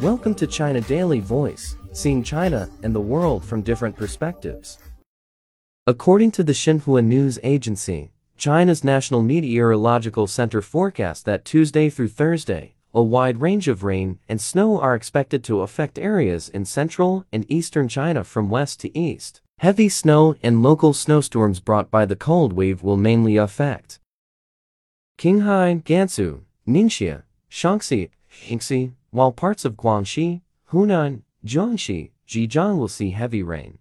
Welcome to China Daily Voice, seeing China and the world from different perspectives. According to the Xinhua News Agency, China's National Meteorological Center forecast that Tuesday through Thursday, a wide range of rain and snow are expected to affect areas in central and eastern China from west to east. Heavy snow and local snowstorms brought by the cold wave will mainly affect Qinghai, Gansu, Ningxia, Shaanxi, Shanxi, while parts of Guangxi, Hunan, Jiangxi, Zhejiang will see heavy rain.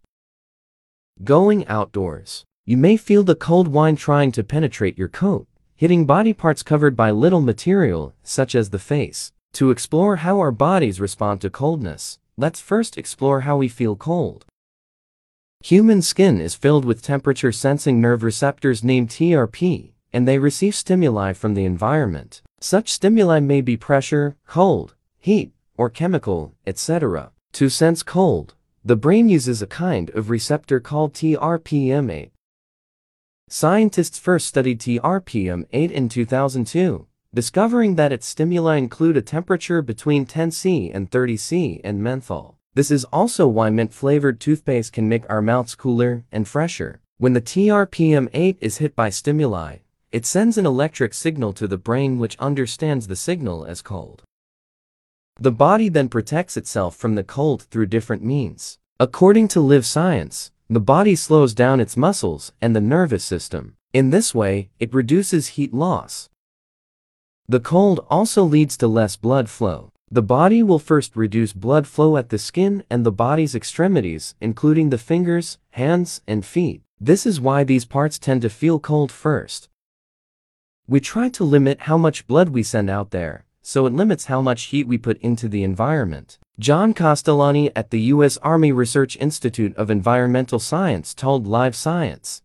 Going outdoors. You may feel the cold wind trying to penetrate your coat, hitting body parts covered by little material, such as the face. To explore how our bodies respond to coldness, let's first explore how we feel cold. Human skin is filled with temperature-sensing nerve receptors named TRP, and they receive stimuli from the environment. Such stimuli may be pressure, cold, heat, or chemical, etc. To sense cold, the brain uses a kind of receptor called TRPM8. Scientists first studied TRPM8 in 2002, discovering that its stimuli include a temperature between 10 C and 30 C and menthol. This is also why mint-flavored toothpaste can make our mouths cooler and fresher. When the TRPM8 is hit by stimuli, it sends an electric signal to the brain which understands the signal as cold. The body then protects itself from the cold through different means. According to Live Science, the body slows down its muscles and the nervous system. In this way, it reduces heat loss. The cold also leads to less blood flow. The body will first reduce blood flow at the skin and the body's extremities, including the fingers, hands, and feet. This is why these parts tend to feel cold first. We try to limit how much blood we send out there, so it limits how much heat we put into the environment. John Castellani at the U.S. Army Research Institute of Environmental Science told Live Science.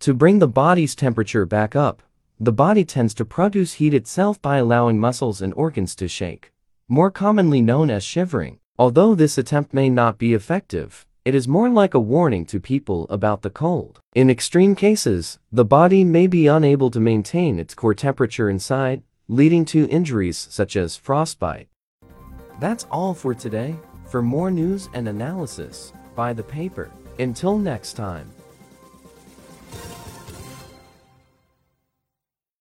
To bring the body's temperature back up, the body tends to produce heat itself by allowing muscles and organs to shake, more commonly known as shivering. Although this attempt may not be effective, it is more like a warning to people about the cold. In extreme cases, the body may be unable to maintain its core temperature inside, leading to injuries such as frostbite. That's all for today. For more news and analysis, buy the paper. Until next time.